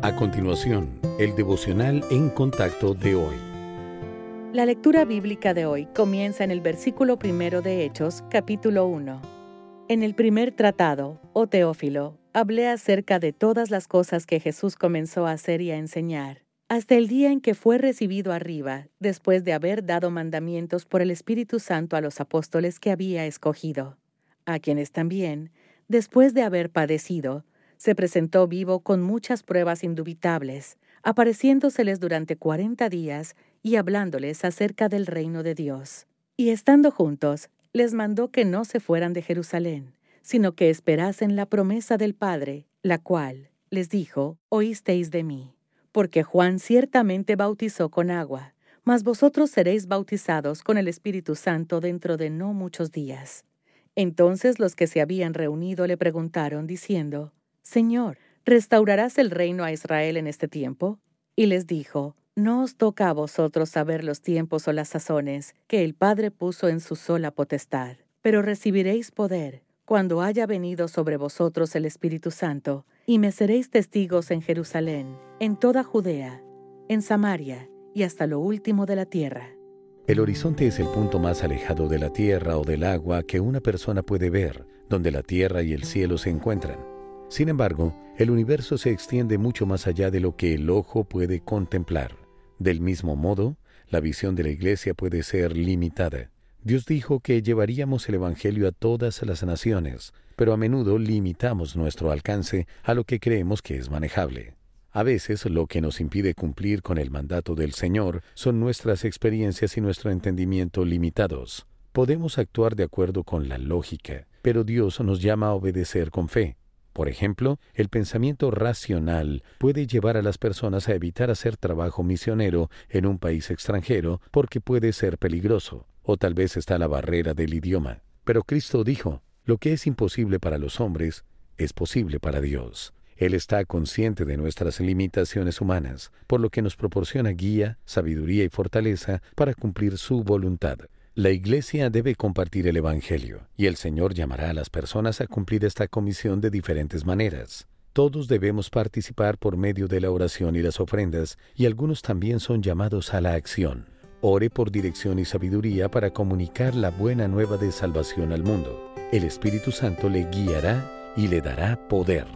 A continuación, el devocional en contacto de hoy. La lectura bíblica de hoy comienza en el versículo primero de Hechos, capítulo 1. En el primer tratado, oh Teófilo, hablé acerca de todas las cosas que Jesús comenzó a hacer y a enseñar, hasta el día en que fue recibido arriba, después de haber dado mandamientos por el Espíritu Santo a los apóstoles que había escogido, a quienes también, después de haber padecido, se presentó vivo con muchas pruebas indubitables, apareciéndoseles durante cuarenta días y hablándoles acerca del reino de Dios. Y estando juntos, les mandó que no se fueran de Jerusalén, sino que esperasen la promesa del Padre, la cual, les dijo, oísteis de mí. Porque Juan ciertamente bautizó con agua, mas vosotros seréis bautizados con el Espíritu Santo dentro de no muchos días. Entonces los que se habían reunido le preguntaron, diciendo, Señor, ¿restaurarás el reino a Israel en este tiempo? Y les dijo, No os toca a vosotros saber los tiempos o las sazones que el Padre puso en su sola potestad, pero recibiréis poder cuando haya venido sobre vosotros el Espíritu Santo, y me seréis testigos en Jerusalén, en toda Judea, en Samaria y hasta lo último de la tierra. El horizonte es el punto más alejado de la tierra o del agua que una persona puede ver, donde la tierra y el cielo se encuentran. Sin embargo, el universo se extiende mucho más allá de lo que el ojo puede contemplar. Del mismo modo, la visión de la iglesia puede ser limitada. Dios dijo que llevaríamos el Evangelio a todas las naciones, pero a menudo limitamos nuestro alcance a lo que creemos que es manejable. A veces lo que nos impide cumplir con el mandato del Señor son nuestras experiencias y nuestro entendimiento limitados. Podemos actuar de acuerdo con la lógica, pero Dios nos llama a obedecer con fe. Por ejemplo, el pensamiento racional puede llevar a las personas a evitar hacer trabajo misionero en un país extranjero porque puede ser peligroso o tal vez está la barrera del idioma. Pero Cristo dijo, lo que es imposible para los hombres es posible para Dios. Él está consciente de nuestras limitaciones humanas, por lo que nos proporciona guía, sabiduría y fortaleza para cumplir su voluntad. La Iglesia debe compartir el Evangelio, y el Señor llamará a las personas a cumplir esta comisión de diferentes maneras. Todos debemos participar por medio de la oración y las ofrendas, y algunos también son llamados a la acción. Ore por dirección y sabiduría para comunicar la buena nueva de salvación al mundo. El Espíritu Santo le guiará y le dará poder.